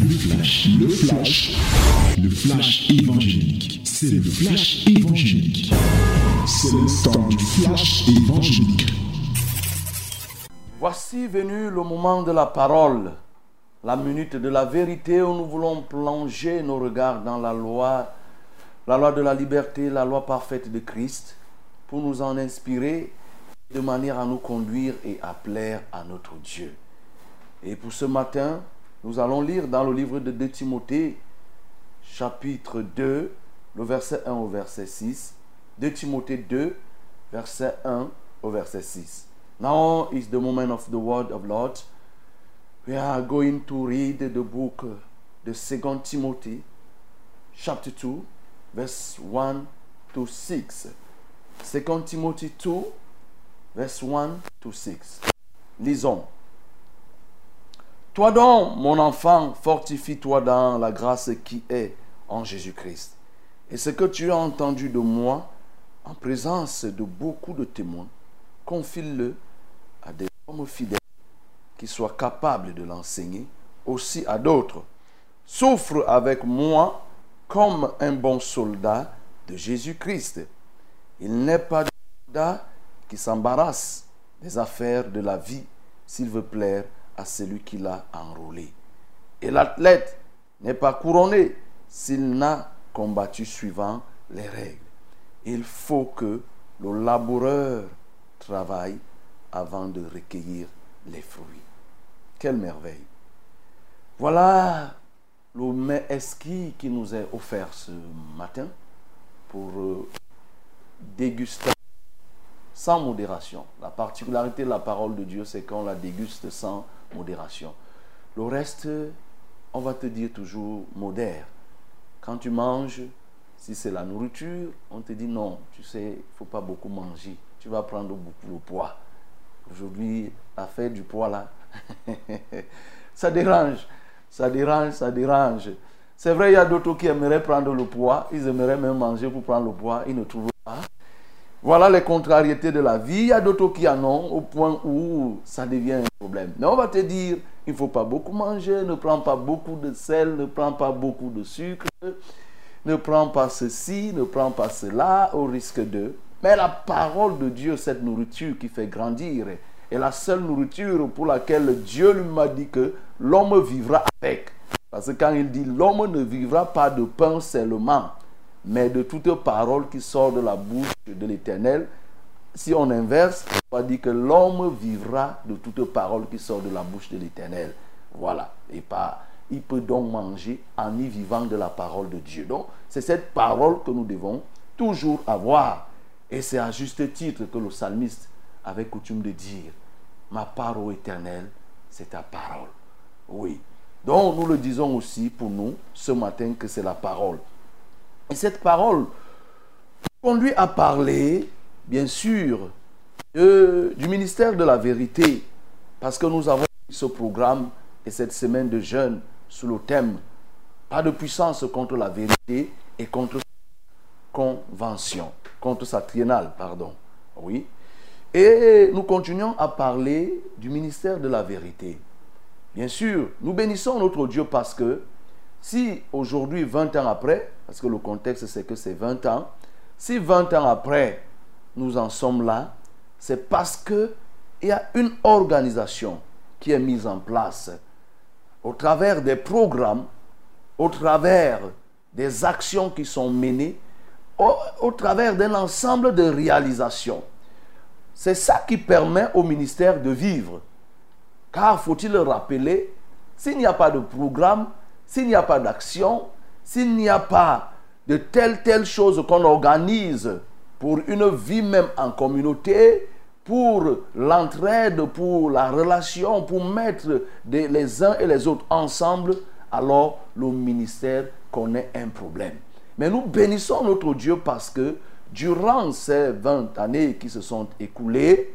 Le flash, le flash, le flash évangélique. C'est le flash évangélique. C'est le temps du flash évangélique. Voici venu le moment de la parole, la minute de la vérité où nous voulons plonger nos regards dans la loi, la loi de la liberté, la loi parfaite de Christ, pour nous en inspirer de manière à nous conduire et à plaire à notre Dieu. Et pour ce matin, nous allons lire dans le livre de 2 Timothée, chapitre 2, le verset 1 au verset 6. 2 Timothée 2, verset 1 au verset 6. Now is the moment of the word of Lord. We are going to read the book, the second Timothy, chapter 2, verse 1 to 6. Second Timothy 2, verse 1 to 6. Lisons. Toi donc, mon enfant, fortifie-toi dans la grâce qui est en Jésus-Christ. Et ce que tu as entendu de moi, en présence de beaucoup de témoins, confie-le à des hommes fidèles qui soient capables de l'enseigner aussi à d'autres. Souffre avec moi comme un bon soldat de Jésus-Christ. Il n'est pas de soldat qui s'embarrasse des affaires de la vie s'il veut plaire à celui qui l'a enrôlé. Et l'athlète n'est pas couronné s'il n'a combattu suivant les règles. Il faut que le laboureur travaille avant de recueillir les fruits. Quelle merveille. Voilà le mets esquis qui nous est offert ce matin pour euh, déguster sans modération. La particularité de la parole de Dieu, c'est qu'on la déguste sans modération. Le reste, on va te dire toujours modère. Quand tu manges, si c'est la nourriture, on te dit non, tu sais, il ne faut pas beaucoup manger. Tu vas prendre beaucoup de poids. Aujourd'hui, l'affaire du poids là, ça dérange, ça dérange, ça dérange. C'est vrai, il y a d'autres qui aimeraient prendre le poids, ils aimeraient même manger pour prendre le poids, ils ne trouvent pas. Voilà les contrariétés de la vie. Il y a d'autres qui en ont au point où ça devient un problème. Mais on va te dire, il ne faut pas beaucoup manger, ne prends pas beaucoup de sel, ne prends pas beaucoup de sucre, ne prends pas ceci, ne prends pas cela, au risque de... Mais la parole de Dieu, cette nourriture qui fait grandir, est la seule nourriture pour laquelle Dieu lui m'a dit que l'homme vivra avec. Parce que quand il dit l'homme ne vivra pas de pain seulement, mais de toute parole qui sort de la bouche de l'Éternel. Si on inverse, on va dire que l'homme vivra de toute parole qui sort de la bouche de l'Éternel. Voilà. Et pas, il peut donc manger en y vivant de la parole de Dieu. Donc, c'est cette parole que nous devons toujours avoir. Et c'est à juste titre que le psalmiste avait coutume de dire, ma parole éternelle, c'est ta parole. Oui. Donc, nous le disons aussi pour nous ce matin que c'est la parole. Et cette parole conduit à parler, bien sûr, du ministère de la vérité, parce que nous avons ce programme et cette semaine de jeûne sous le thème Pas de puissance contre la vérité et contre sa convention, contre sa triennale, pardon. Oui. Et nous continuons à parler du ministère de la vérité. Bien sûr, nous bénissons notre Dieu parce que si aujourd'hui, 20 ans après, parce que le contexte c'est que c'est 20 ans, si 20 ans après, nous en sommes là, c'est parce qu'il y a une organisation qui est mise en place au travers des programmes, au travers des actions qui sont menées, au, au travers d'un ensemble de réalisations. C'est ça qui permet au ministère de vivre. Car faut-il le rappeler, s'il n'y a pas de programme, s'il n'y a pas d'action, s'il n'y a pas de telle, telle chose qu'on organise pour une vie même en communauté, pour l'entraide, pour la relation, pour mettre les uns et les autres ensemble, alors le ministère connaît un problème. Mais nous bénissons notre Dieu parce que durant ces 20 années qui se sont écoulées,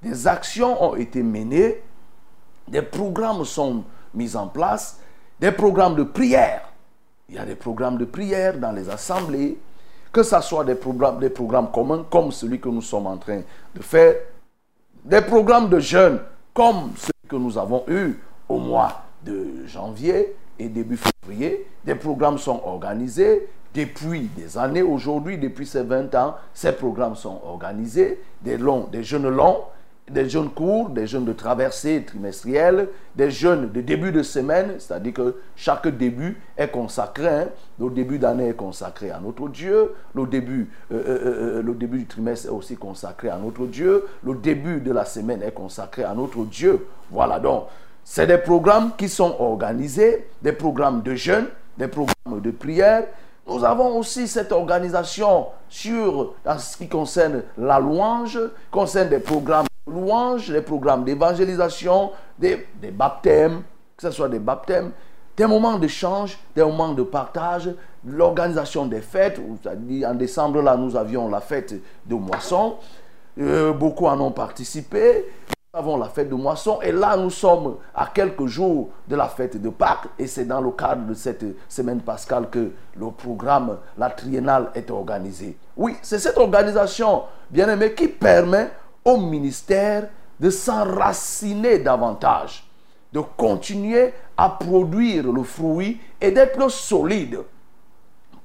des actions ont été menées, des programmes sont mis en place, des programmes de prière. Il y a des programmes de prière dans les assemblées, que ce soit des programmes, des programmes communs comme celui que nous sommes en train de faire, des programmes de jeunes comme ceux que nous avons eus au mois de janvier et début février. Des programmes sont organisés depuis des années. Aujourd'hui, depuis ces 20 ans, ces programmes sont organisés. Des, longs, des jeunes longs, des jeunes courts, des jeunes de traversée trimestrielle, des jeunes de début de semaine, c'est-à-dire que chaque début est consacré. Hein. Le début d'année est consacré à notre Dieu. Le début, euh, euh, euh, le début du trimestre est aussi consacré à notre Dieu. Le début de la semaine est consacré à notre Dieu. Voilà donc. C'est des programmes qui sont organisés, des programmes de jeûne, des programmes de prière. Nous avons aussi cette organisation sur, en ce qui concerne la louange, concerne des programmes de louange, des programmes d'évangélisation, des, baptêmes, que ce soit des baptêmes, des moments d'échange, des moments de partage, l'organisation des fêtes. En décembre, là, nous avions la fête de moisson. Euh, beaucoup en ont participé. Nous avons la fête de moisson et là nous sommes à quelques jours de la fête de Pâques et c'est dans le cadre de cette semaine pascale que le programme, la triennale est organisé. Oui, c'est cette organisation, bien aimé, qui permet au ministère de s'enraciner davantage, de continuer à produire le fruit et d'être solide.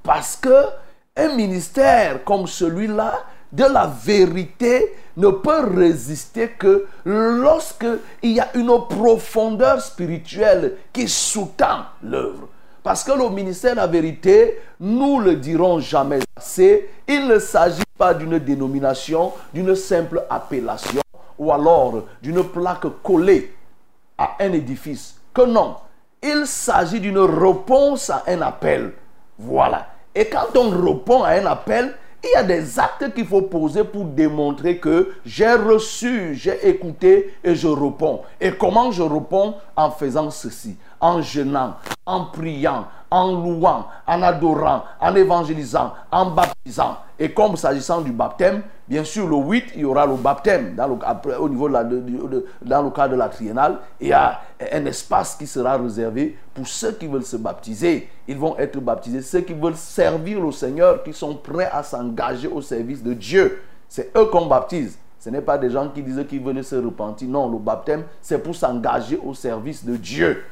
Parce que un ministère comme celui-là, de la vérité, ne peut résister que lorsque il y a une profondeur spirituelle qui sous-tend l'œuvre. Parce que le ministère de la vérité, nous le dirons jamais assez, il ne s'agit pas d'une dénomination, d'une simple appellation ou alors d'une plaque collée à un édifice. Que non, il s'agit d'une réponse à un appel. Voilà. Et quand on répond à un appel, il y a des actes qu'il faut poser pour démontrer que j'ai reçu, j'ai écouté et je réponds. Et comment je réponds En faisant ceci, en jeûnant, en priant, en louant, en adorant, en évangélisant, en baptisant. Et comme s'agissant du baptême, bien sûr, le 8, il y aura le baptême dans le, au niveau de la, dans le cadre de la triennale. Il y a un espace qui sera réservé pour ceux qui veulent se baptiser. Ils vont être baptisés. Ceux qui veulent servir le Seigneur, qui sont prêts à s'engager au service de Dieu. C'est eux qu'on baptise. Ce n'est pas des gens qui disent qu'ils veulent se repentir. Non, le baptême, c'est pour s'engager au service de Dieu.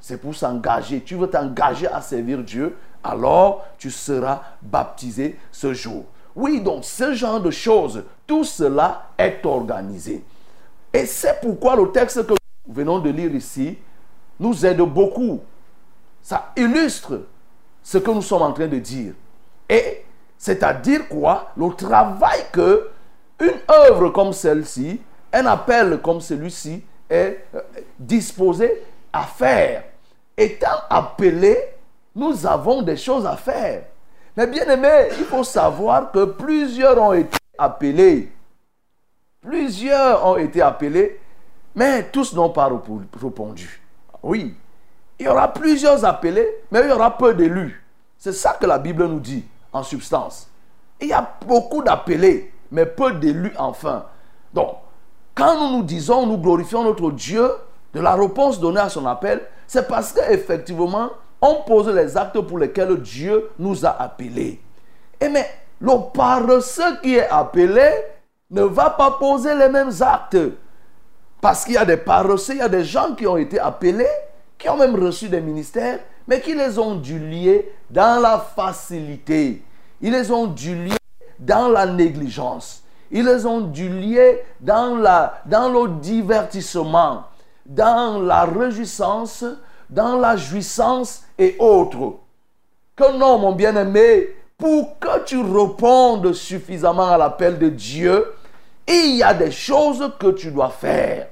C'est pour s'engager. Tu veux t'engager à servir Dieu, alors tu seras baptisé ce jour. Oui, donc ce genre de choses, tout cela est organisé. Et c'est pourquoi le texte que nous venons de lire ici nous aide beaucoup. Ça illustre ce que nous sommes en train de dire. Et c'est-à-dire quoi? Le travail que une œuvre comme celle-ci, un appel comme celui-ci est euh, disposé à faire. Étant appelé, nous avons des choses à faire. Mais bien aimé, il faut savoir que plusieurs ont été appelés. Plusieurs ont été appelés, mais tous n'ont pas répondu. Oui, il y aura plusieurs appelés, mais il y aura peu d'élus. C'est ça que la Bible nous dit en substance. Il y a beaucoup d'appelés, mais peu d'élus enfin. Donc, quand nous nous disons, nous glorifions notre Dieu de la réponse donnée à son appel, c'est parce qu'effectivement, on pose les actes pour lesquels Dieu nous a appelés. Et mais le paresseux qui est appelé ne va pas poser les mêmes actes. Parce qu'il y a des paresseux, il y a des gens qui ont été appelés, qui ont même reçu des ministères, mais qui les ont dû lier dans la facilité. Ils les ont dû lier dans la négligence. Ils les ont dû lier dans, dans le divertissement dans la réjouissance, dans la jouissance et autres. Que non, mon bien-aimé, pour que tu répondes suffisamment à l'appel de Dieu, il y a des choses que tu dois faire.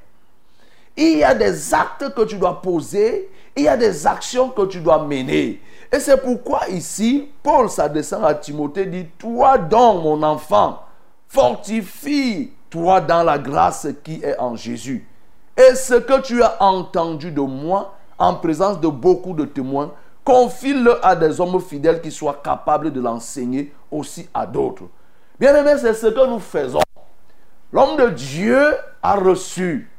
Il y a des actes que tu dois poser. Il y a des actions que tu dois mener. Et c'est pourquoi ici, Paul s'adressant à Timothée dit, toi donc, mon enfant, fortifie-toi dans la grâce qui est en Jésus. Et ce que tu as entendu de moi en présence de beaucoup de témoins, confie-le à des hommes fidèles qui soient capables de l'enseigner aussi à d'autres. Bien aimé, c'est ce que nous faisons. L'homme de Dieu a reçu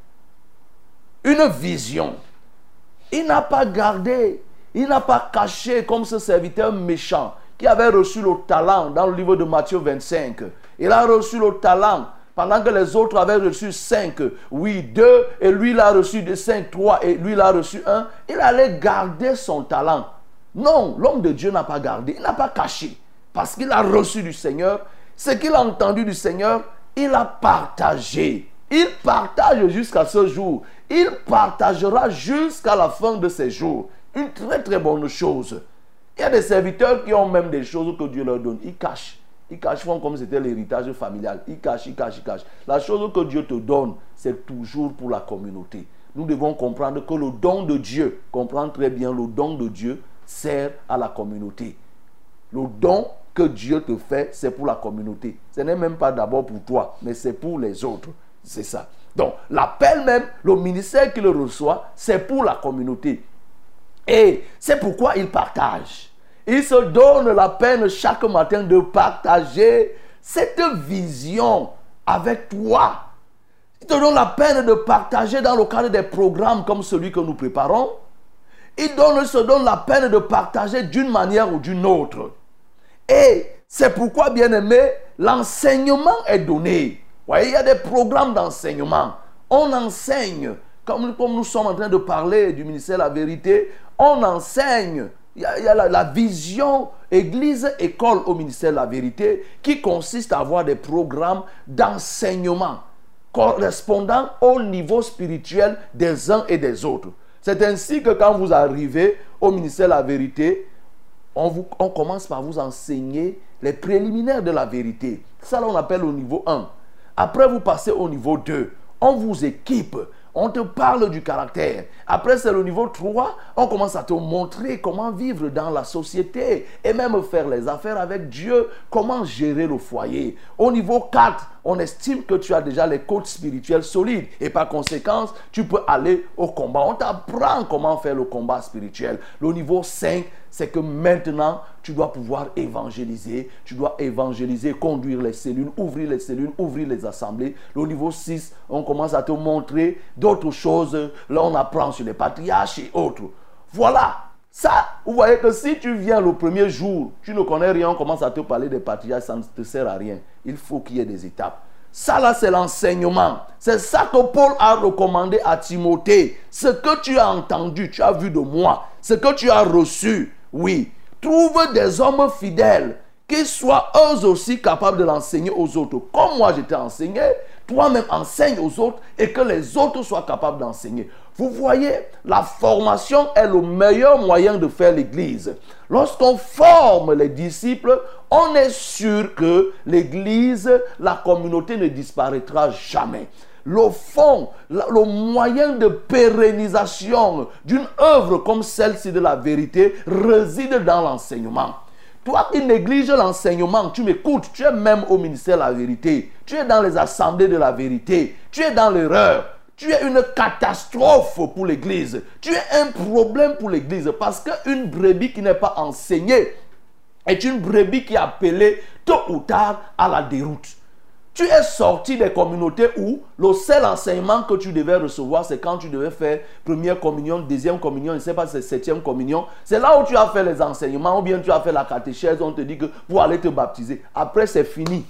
une vision. Il n'a pas gardé, il n'a pas caché comme ce serviteur méchant qui avait reçu le talent dans le livre de Matthieu 25. Il a reçu le talent Pendant que les autres avaient reçu cinq, oui, deux, et lui il a reçu de cinq, trois, et lui il a reçu un, il allait garder son talent. Non, l'homme de Dieu n'a pas gardé, il n'a pas caché. Parce qu'il a reçu du Seigneur, ce qu'il a entendu du Seigneur, il a partagé. Il partage jusqu'à ce jour. Il partagera jusqu'à la fin de ses jours. Une très très bonne chose. Il y a des serviteurs qui ont même des choses que Dieu leur donne. Ils cachent. Ils cachent comme c'était l'héritage familial. Ils cachent, ils cachent, ils cachent. La chose que Dieu te donne, c'est toujours pour la communauté. Nous devons comprendre que le don de Dieu, comprendre très bien, le don de Dieu sert à la communauté. Le don que Dieu te fait, c'est pour la communauté. Ce n'est même pas d'abord pour toi, mais c'est pour les autres. C'est ça. Donc, l'appel même, le ministère qu'il reçoit, c'est pour la communauté. Et c'est pourquoi il partage. Il se donne la peine chaque matin de partager cette vision avec toi. Il te donne la peine de partager dans le cadre des programmes comme celui que nous préparons. Il donne, se donne la peine de partager d'une manière ou d'une autre. Et c'est pourquoi, bien aimé, l'enseignement est donné. voyez, il y a des programmes d'enseignement. On enseigne, comme, comme nous sommes en train de parler du ministère de la vérité, on enseigne il y a, la, vision Église-école au ministère de la vérité qui consiste à avoir des programmes d'enseignement correspondant au niveau spirituel des uns et des autres. C'est ainsi que quand vous arrivez au ministère de la vérité, on, commence par vous enseigner les préliminaires de la vérité. Ça, on appelle au niveau 1. Après, vous passez au niveau 2. On vous équipe on te parle du caractère. Après, c'est le niveau 3. On commence à te montrer comment vivre dans la société et même faire les affaires avec Dieu, comment gérer le foyer. Au niveau 4, on estime que tu as déjà les côtes spirituelles solides et par conséquent, tu peux aller au combat. On t'apprend comment faire le combat spirituel. Le niveau 5, c'est que maintenant, tu dois pouvoir évangéliser. Tu dois évangéliser, conduire les cellules, ouvrir les cellules, ouvrir les assemblées. Le niveau 6, on commence à te montrer d'autres choses. Là, on apprend sur les patriarches et autres. Voilà. Ça, vous voyez que si tu viens le premier jour, tu ne connais rien, on commence à te parler des patriarches, ça ne te sert à rien. Il faut qu'il y ait des étapes. Ça là, c'est l'enseignement. C'est ça que Paul a recommandé à Timothée. Ce que tu as entendu, tu as vu de moi, ce que tu as reçu, oui, trouve des hommes fidèles qui soient eux aussi capables de l'enseigner aux autres. Comme moi, j'étais enseigné, toi-même enseigne aux autres et que les autres soient capables d'enseigner. Vous voyez, la formation est le meilleur moyen de faire l'Église. Lorsqu'on forme les disciples, on est sûr que l'Église, la communauté ne disparaîtra jamais le fond, le moyen de pérennisation d'une œuvre comme celle-ci de la vérité réside dans l'enseignement. Toi qui négliges l'enseignement, tu m'écoutes, tu es même au ministère de la vérité, tu es dans les assemblées de la vérité, tu es dans l'erreur, tu es une catastrophe pour l'Église, tu es un problème pour l'Église parce qu'une brebis qui n'est pas enseignée est une brebis qui est appelée tôt ou tard à la déroute. Tu es sorti des communautés où le seul enseignement que tu devais recevoir, c'est quand tu devais faire première communion, deuxième communion, je ne sais pas si c'est septième communion. C'est là où tu as fait les enseignements ou bien tu as fait la catéchèse, on te dit que pour aller te baptiser. Après, c'est fini.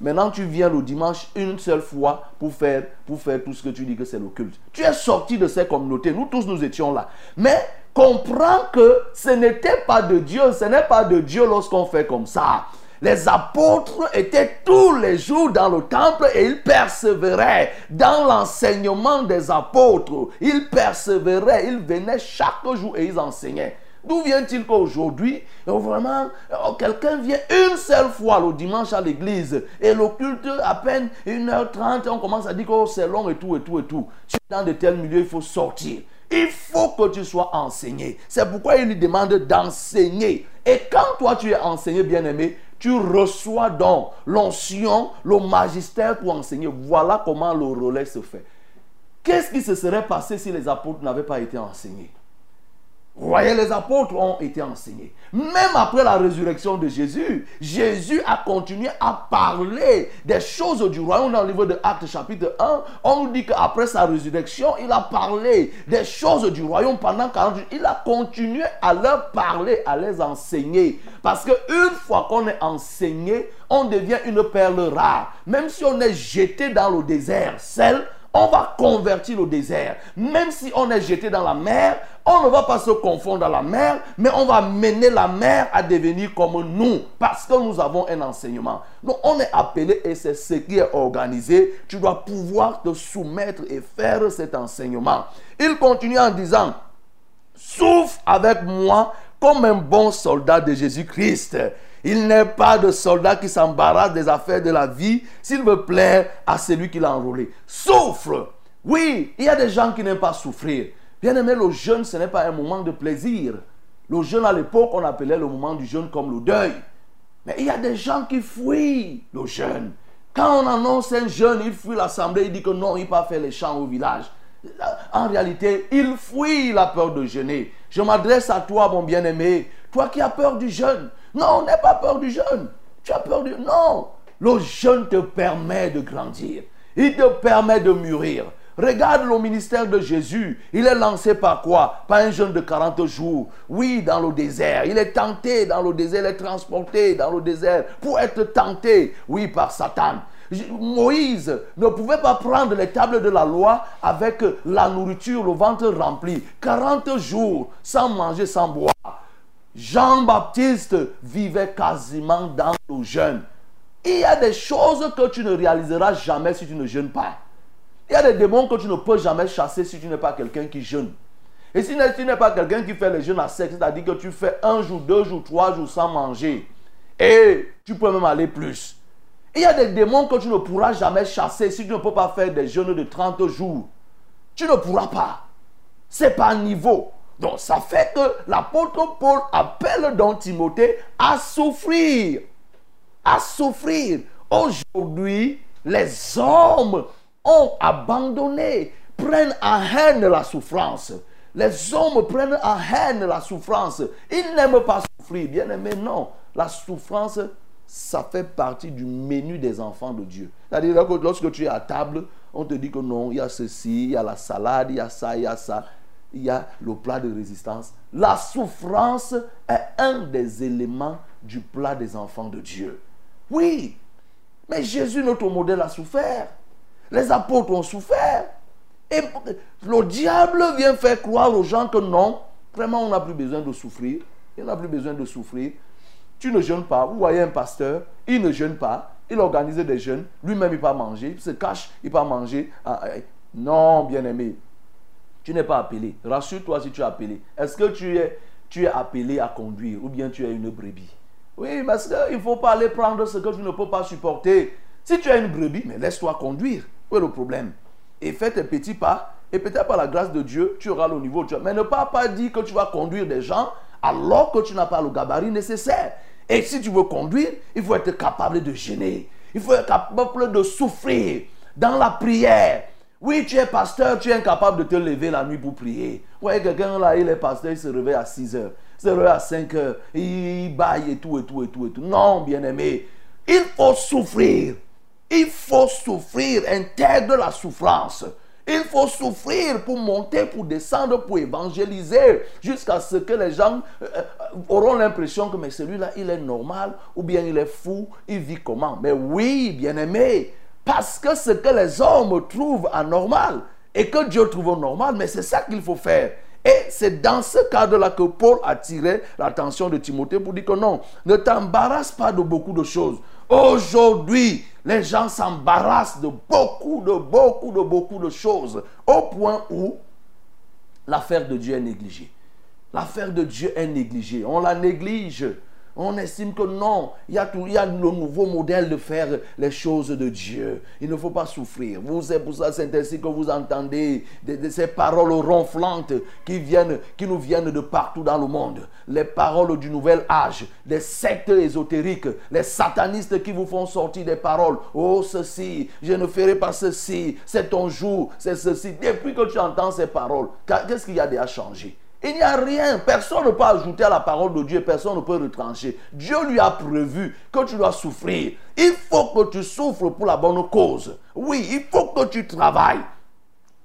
Maintenant, tu viens le dimanche une seule fois pour faire, pour faire tout ce que tu dis que c'est le culte. Tu es sorti de ces communautés. Nous tous, nous étions là. Mais comprends que ce n'était pas de Dieu. Ce n'est pas de Dieu lorsqu'on fait comme ça. Les apôtres étaient tous les jours dans le temple et ils persévéraient dans l'enseignement des apôtres. Ils persévéraient, ils venaient chaque jour et ils enseignaient. D'où vient-il qu'aujourd'hui, vraiment, oh, quelqu'un vient une seule fois le dimanche à l'église et le culte à peine 1h30, on commence à dire que oh, c'est long et tout et tout et tout. Dans de tels milieux, il faut sortir. Il faut que tu sois enseigné. C'est pourquoi il lui demande d'enseigner. Et quand toi tu es enseigné, bien-aimé, tu reçois donc l'onction, le magistère pour enseigner. Voilà comment le relais se fait. Qu'est-ce qui se serait passé si les apôtres n'avaient pas été enseignés? Voyez, les apôtres ont été enseignés. Même après la résurrection de Jésus, Jésus a continué à parler des choses du royaume dans le livre de Actes chapitre 1. On nous dit qu'après sa résurrection, il a parlé des choses du royaume pendant 40 jours. Il a continué à leur parler, à les enseigner. Parce qu'une fois qu'on est enseigné, on devient une perle rare. Même si on est jeté dans le désert, celle on va convertir le désert. Même si on est jeté dans la mer, on ne va pas se confondre dans la mer, mais on va mener la mer à devenir comme nous, parce que nous avons un enseignement. Donc on est appelé et c'est ce qui est organisé. Tu dois pouvoir te soumettre et faire cet enseignement. Il continue en disant, souffre avec moi comme un bon soldat de Jésus-Christ. Il n'est pas de soldat qui s'embarrasse des affaires de la vie s'il veut plaire à celui qui l'a enrôlé. Souffre. Oui, il y a des gens qui n'aiment pas souffrir. Bien aimé, le jeûne, ce n'est pas un moment de plaisir. Le jeûne à l'époque, on appelait le moment du jeûne comme le deuil. Mais il y a des gens qui fuient le jeûne. Quand on annonce un jeûne, il fuit l'assemblée, il dit que non, il ne pas faire les chants au village. En réalité, il fuit la peur de jeûner. Je m'adresse à toi, mon bien-aimé, toi qui as peur du jeûne. Non, n'aie pas peur du jeûne. Tu as peur du... Non. Le jeûne te permet de grandir. Il te permet de mûrir. Regarde le ministère de Jésus. Il est lancé par quoi? Par un jeûne de 40 jours. Oui, dans le désert. Il est tenté dans le désert. Il est transporté dans le désert pour être tenté, oui, par Satan. Moïse ne pouvait pas prendre les tables de la loi avec la nourriture, le ventre rempli. 40 jours sans manger, sans boire. Jean-Baptiste vivait quasiment dans le jeûne. Il y a des choses que tu ne réaliseras jamais si tu ne jeûnes pas. Il y a des démons que tu ne peux jamais chasser si tu n'es pas quelqu'un qui jeûne. Et si tu n'es pas quelqu'un qui fait le jeûne à sec, c'est-à-dire que tu fais un jour, deux jours, trois jours sans manger, et tu peux même aller plus. Il y a des démons que tu ne pourras jamais chasser si tu ne peux pas faire des jeûnes de 30 jours. Tu ne pourras pas. C'est pas niveau. Donc ça fait que l'apôtre Paul appelle donc Timothée à souffrir. À souffrir. Aujourd'hui, les hommes ont abandonné, prennent en haine la souffrance. Les hommes prennent en haine la souffrance. Ils n'aiment pas souffrir. Bien aimé, non. La souffrance, ça fait partie du menu des enfants de Dieu. C'est-à-dire que lorsque tu es à table, on te dit que non, il y a ceci, il y a la salade, il y a ça, il y a ça il y a le plat de résistance. La souffrance est un des éléments du plat des enfants de Dieu. Oui, mais Jésus, notre modèle, a souffert. Les apôtres ont souffert. Et le diable vient faire croire aux gens que non, vraiment, on n'a plus besoin de souffrir. Il n'a plus besoin de souffrir. Tu ne jeûnes pas. Vous voyez un pasteur, il ne jeûne pas. Il organise des jeûnes. Lui-même, il va manger. Il se cache, il va manger. Ah, eh, non, bien-aimé. Tu n'es pas appelé. Rassure-toi si tu es appelé. Est-ce que tu es, tu es appelé à conduire ou bien tu es une brebis? Oui, parce qu'il ne faut pas aller prendre ce que tu ne peux pas supporter. Si tu es une brebis, mais laisse-toi conduire. Où est le problème? Et fais tes petits pas. Et peut-être par la grâce de Dieu, tu auras le niveau. Mais ne pas, pas dire que tu vas conduire des gens alors que tu n'as pas le gabarit nécessaire. Et si tu veux conduire, il faut être capable de gêner. Il faut être capable de souffrir dans la prière. Oui, tu es pasteur, tu es incapable de te lever la nuit pour prier. Ouais, quelqu'un là, il est pasteur, il se réveille à 6 heures, il se réveille à 5 heures, il baille et tout, et tout, et tout, et tout. Non, bien-aimé, il faut souffrir. Il faut souffrir, intègre la souffrance. Il faut souffrir pour monter, pour descendre, pour évangéliser, jusqu'à ce que les gens euh, euh, auront l'impression que celui-là, il est normal, ou bien il est fou, il vit comment? Mais oui, bien-aimé, parce que ce que les hommes trouvent anormal et que Dieu trouve normal, mais c'est ça qu'il faut faire. Et c'est dans ce cadre-là que Paul a tiré l'attention de Timothée pour dire que non, ne t'embarrasse pas de beaucoup de choses. Aujourd'hui, les gens s'embarrassent de beaucoup, de beaucoup, de beaucoup de choses, au point où l'affaire de Dieu est négligée. L'affaire de Dieu est négligée. On la néglige. On estime que non, il y, a tout, il y a le nouveau modèle de faire les choses de Dieu. Il ne faut pas souffrir. Vous, c'est pour ça, c'est ainsi que vous entendez de, ces paroles ronflantes qui, viennent, qui nous viennent de partout dans le monde. Les paroles du nouvel âge, des sectes ésotériques, les satanistes qui vous font sortir des paroles. Oh, ceci, je ne ferai pas ceci, c'est ton jour, c'est ceci. Depuis que tu entends ces paroles, qu'est-ce qu'il y a déjà changé? Il n'y a rien. Personne ne peut ajouter à la parole de Dieu. Personne ne peut retrancher. Dieu lui a prévu que tu dois souffrir. Il faut que tu souffres pour la bonne cause. Oui, il faut que tu travailles.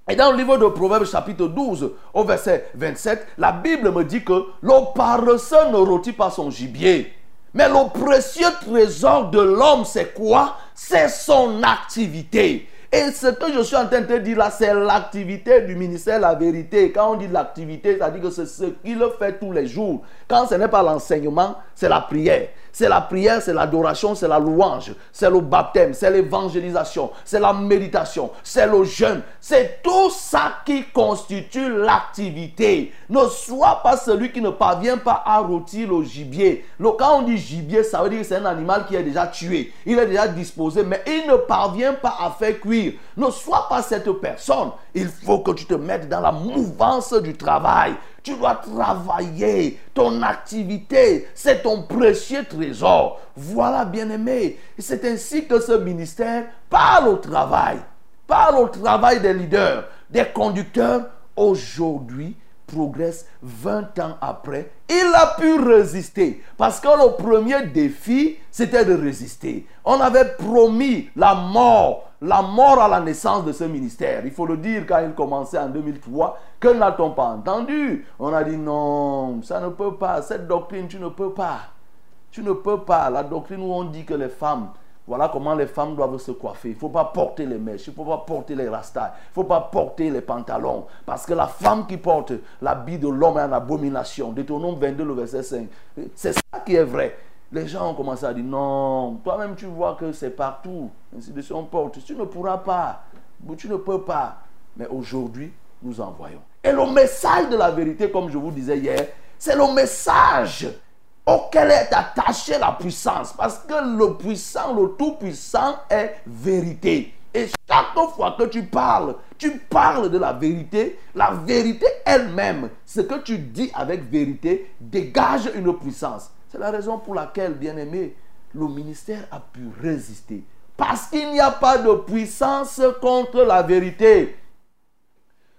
Et dans le livre de Proverbes chapitre 12 au verset 27, la Bible me dit que le paresseux ne rôtit pas son gibier. Mais le précieux trésor de l'homme, c'est quoi? C'est son activité. Et ce que je suis en train de te dire là, c'est l'activité du ministère La Vérité. Quand on dit l'activité, ça dit que c'est ce qu'il fait tous les jours. Ce n'est pas l'enseignement, c'est la prière. C'est la prière, c'est l'adoration, c'est la louange, c'est le baptême, c'est l'évangélisation, c'est la méditation, c'est le jeûne. C'est tout ça qui constitue l'activité. Ne sois pas celui qui ne parvient pas à rôtir le gibier. quand on dit gibier, ça veut dire que c'est un animal qui est déjà tué. Il est déjà disposé, mais il ne parvient pas à faire cuire. Ne sois pas cette personne. Il faut que tu te mettes dans la mouvance du travail. Tu dois travailler. Ton activité, c'est ton précieux trésor. Voilà, bien-aimé. C'est ainsi que ce ministère parle au travail. Parle au travail des leaders, des conducteurs. Aujourd'hui, progresse 20 ans après, il a pu résister. Parce que le premier défi, c'était de résister. On avait promis la mort, la mort à la naissance de ce ministère. Il faut le dire quand il commençait en 2003. Que n'a-t-on pas entendu? On a dit non, ça ne peut pas. Cette doctrine, tu ne peux pas. Tu ne peux pas. La doctrine où on dit que les femmes voilà comment les femmes doivent se coiffer. Il ne faut pas porter les mèches, il ne faut pas porter les rastas, il ne faut pas porter les pantalons. Parce que la femme qui porte l'habit de l'homme est en abomination. Détournons 22, le verset 5. C'est ça qui est vrai. Les gens ont commencé à dire non, toi-même tu vois que c'est partout. Ainsi de suite, porte. Tu ne pourras pas. Tu ne peux pas. Mais aujourd'hui, nous en voyons. Et le message de la vérité, comme je vous disais hier, c'est le message auquel est attachée la puissance. Parce que le puissant, le tout-puissant est vérité. Et chaque fois que tu parles, tu parles de la vérité. La vérité elle-même, ce que tu dis avec vérité, dégage une puissance. C'est la raison pour laquelle, bien aimé, le ministère a pu résister. Parce qu'il n'y a pas de puissance contre la vérité.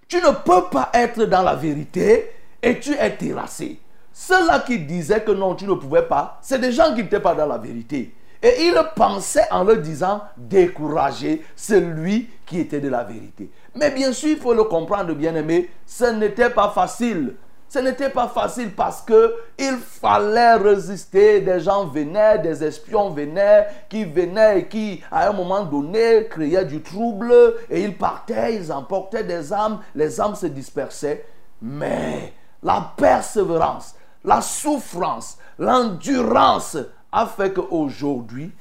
Tu ne peux pas être dans la vérité et tu es terrassé. Ceux-là qui disaient que non, tu ne pouvais pas, c'est des gens qui n'étaient pas dans la vérité. Et ils pensaient en leur disant décourager celui qui était de la vérité. Mais bien sûr, il faut le comprendre, bien aimé, ce n'était pas facile. Ce n'était pas facile parce que il fallait résister. Des gens venaient, des espions venaient, qui venaient et qui, à un moment donné, créaient du trouble et ils partaient, ils emportaient des âmes, les âmes se dispersaient. Mais la persévérance, la souffrance, l'endurance a fait qu'aujourd'hui,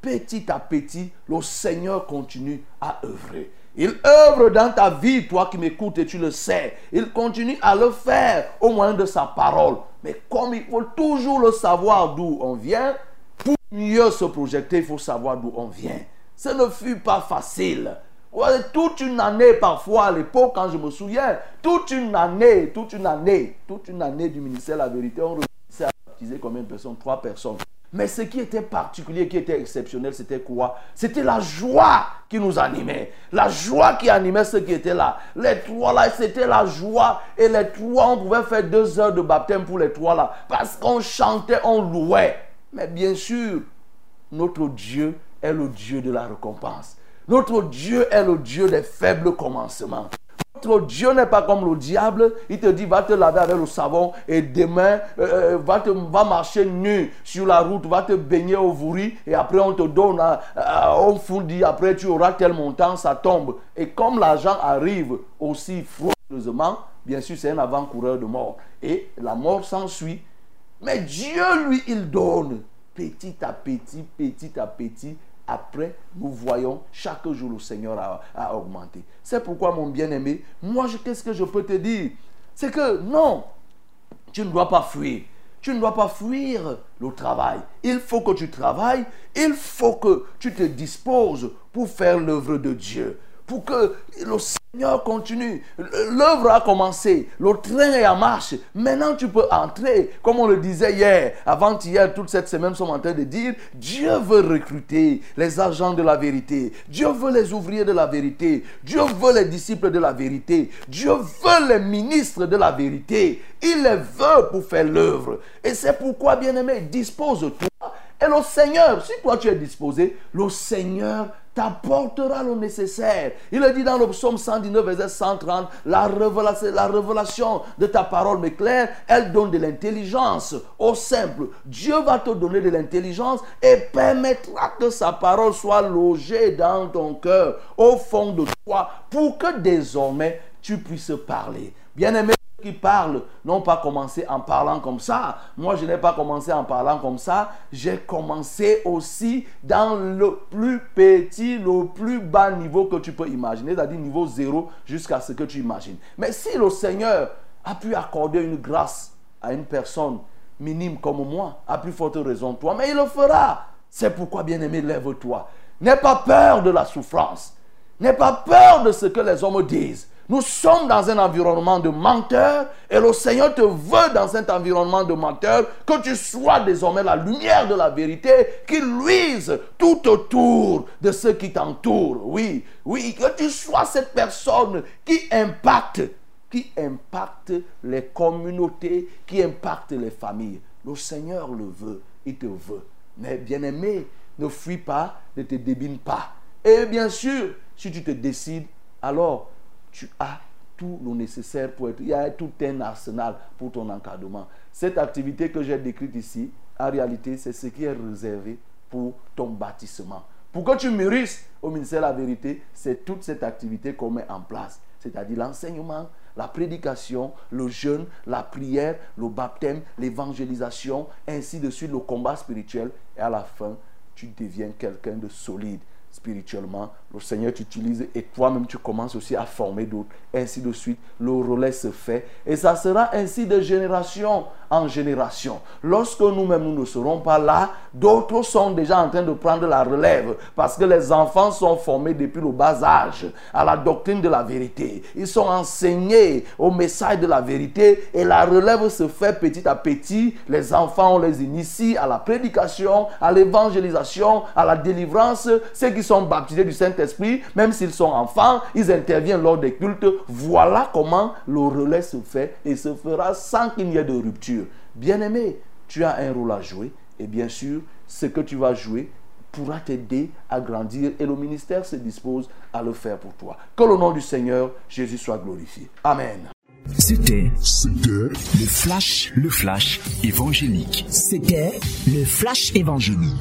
petit à petit, le Seigneur continue à œuvrer. Il œuvre dans ta vie, toi qui m'écoutes et tu le sais. Il continue à le faire au moyen de sa parole. Mais comme il faut toujours le savoir d'où on vient, pour mieux se projeter, il faut savoir d'où on vient. Ce ne fut pas facile. toute une année parfois à l'époque, quand je me souviens, toute une année, toute une année, toute une année du ministère de la vérité, on réussissait à baptiser combien de personnes? Trois personnes. Mais ce qui était particulier, qui était exceptionnel, c'était quoi? C'était la joie qui nous animait. La joie qui animait ceux qui étaient là. Les trois là, c'était la joie. Et les trois, on pouvait faire deux heures de baptême pour les trois là. Parce qu'on chantait, on louait. Mais bien sûr, notre Dieu est le Dieu de la récompense. Notre Dieu est le Dieu des faibles commencements. Dieu n'est pas comme le diable. Il te dit, va te laver avec le savon et demain, euh, euh, va, te, va marcher nu sur la route, va te baigner au vouri et après on te donne, euh, on fondit, après tu auras tel montant, ça tombe. Et comme l'argent arrive aussi frauduleusement, bien sûr c'est un avant-coureur de mort. Et la mort s'ensuit. Mais Dieu, lui, il donne petit à petit, petit à petit, après, nous voyons chaque jour le Seigneur a, augmenté. C'est pourquoi, mon bien-aimé, moi, qu'est-ce que je peux te dire? C'est que non, tu ne dois pas fuir. Tu ne dois pas fuir le travail. Il faut que tu travailles. Il faut que tu te disposes pour faire l'œuvre de Dieu. Pour que le Seigneur continue. L'œuvre a commencé. Le train est en marche. Maintenant, tu peux entrer. Comme on le disait hier, avant-hier, toute cette semaine, nous sommes en train de dire Dieu veut recruter les agents de la vérité. Dieu veut les ouvriers de la vérité. Dieu veut les disciples de la vérité. Dieu veut les ministres de la vérité. Il les veut pour faire l'œuvre. Et c'est pourquoi, bien-aimé, dispose-toi. Et le Seigneur, si toi tu es disposé, le Seigneur t'apportera le nécessaire. Il a dit dans le psaume 119, verset 130, la révélation, la révélation de ta parole m'éclaire, elle donne de l'intelligence au simple. Dieu va te donner de l'intelligence et permettra que sa parole soit logée dans ton cœur, au fond de toi, pour que désormais tu puisses parler. Bien-aimé, qui parlent n'ont pas commencé en parlant comme ça. Moi, je n'ai pas commencé en parlant comme ça. J'ai commencé aussi dans le plus petit, le plus bas niveau que tu peux imaginer, c'est-à-dire niveau zéro jusqu'à ce que tu imagines. Mais si le Seigneur a pu accorder une grâce à une personne minime comme moi, à plus forte raison toi, mais il le fera. C'est pourquoi, bien-aimé, lève-toi. N'aie pas peur de la souffrance. N'aie pas peur de ce que les hommes disent. Nous sommes dans un environnement de menteurs et le Seigneur te veut dans cet environnement de menteurs que tu sois désormais la lumière de la vérité qui luise tout autour de ceux qui t'entourent. Oui, oui, que tu sois cette personne qui impacte, qui impacte les communautés, qui impacte les familles. Le Seigneur le veut, il te veut. Mais bien aimé, ne fuis pas, ne te débine pas. Et bien sûr, si tu te décides, alors tu as tout le nécessaire pour être. Il y a tout un arsenal pour ton encadrement. Cette activité que j'ai décrite ici, en réalité, c'est ce qui est réservé pour ton bâtissement. Pour que tu mûrisses au ministère de la vérité, c'est toute cette activité qu'on met en place. C'est-à-dire l'enseignement, la prédication, le jeûne, la prière, le baptême, l'évangélisation, ainsi de suite, le combat spirituel. Et à la fin, tu deviens quelqu'un de solide spirituellement, le Seigneur t'utilise et toi-même tu commences aussi à former d'autres. Ainsi de suite, le relais se fait et ça sera ainsi de génération en génération. Lorsque nous-mêmes nous ne serons pas là, d'autres sont déjà en train de prendre la relève parce que les enfants sont formés depuis le bas âge à la doctrine de la vérité. Ils sont enseignés au message de la vérité et la relève se fait petit à petit. Les enfants, on les initie à la prédication, à l'évangélisation, à la délivrance. Ceux sont baptisés du Saint-Esprit, même s'ils sont enfants, ils interviennent lors des cultes. Voilà comment le relais se fait et se fera sans qu'il n'y ait de rupture. Bien-aimé, tu as un rôle à jouer et bien sûr, ce que tu vas jouer pourra t'aider à grandir et le ministère se dispose à le faire pour toi. Que le nom du Seigneur Jésus soit glorifié. Amen. C'était C'était le flash, le flash évangélique. C'était le flash évangélique.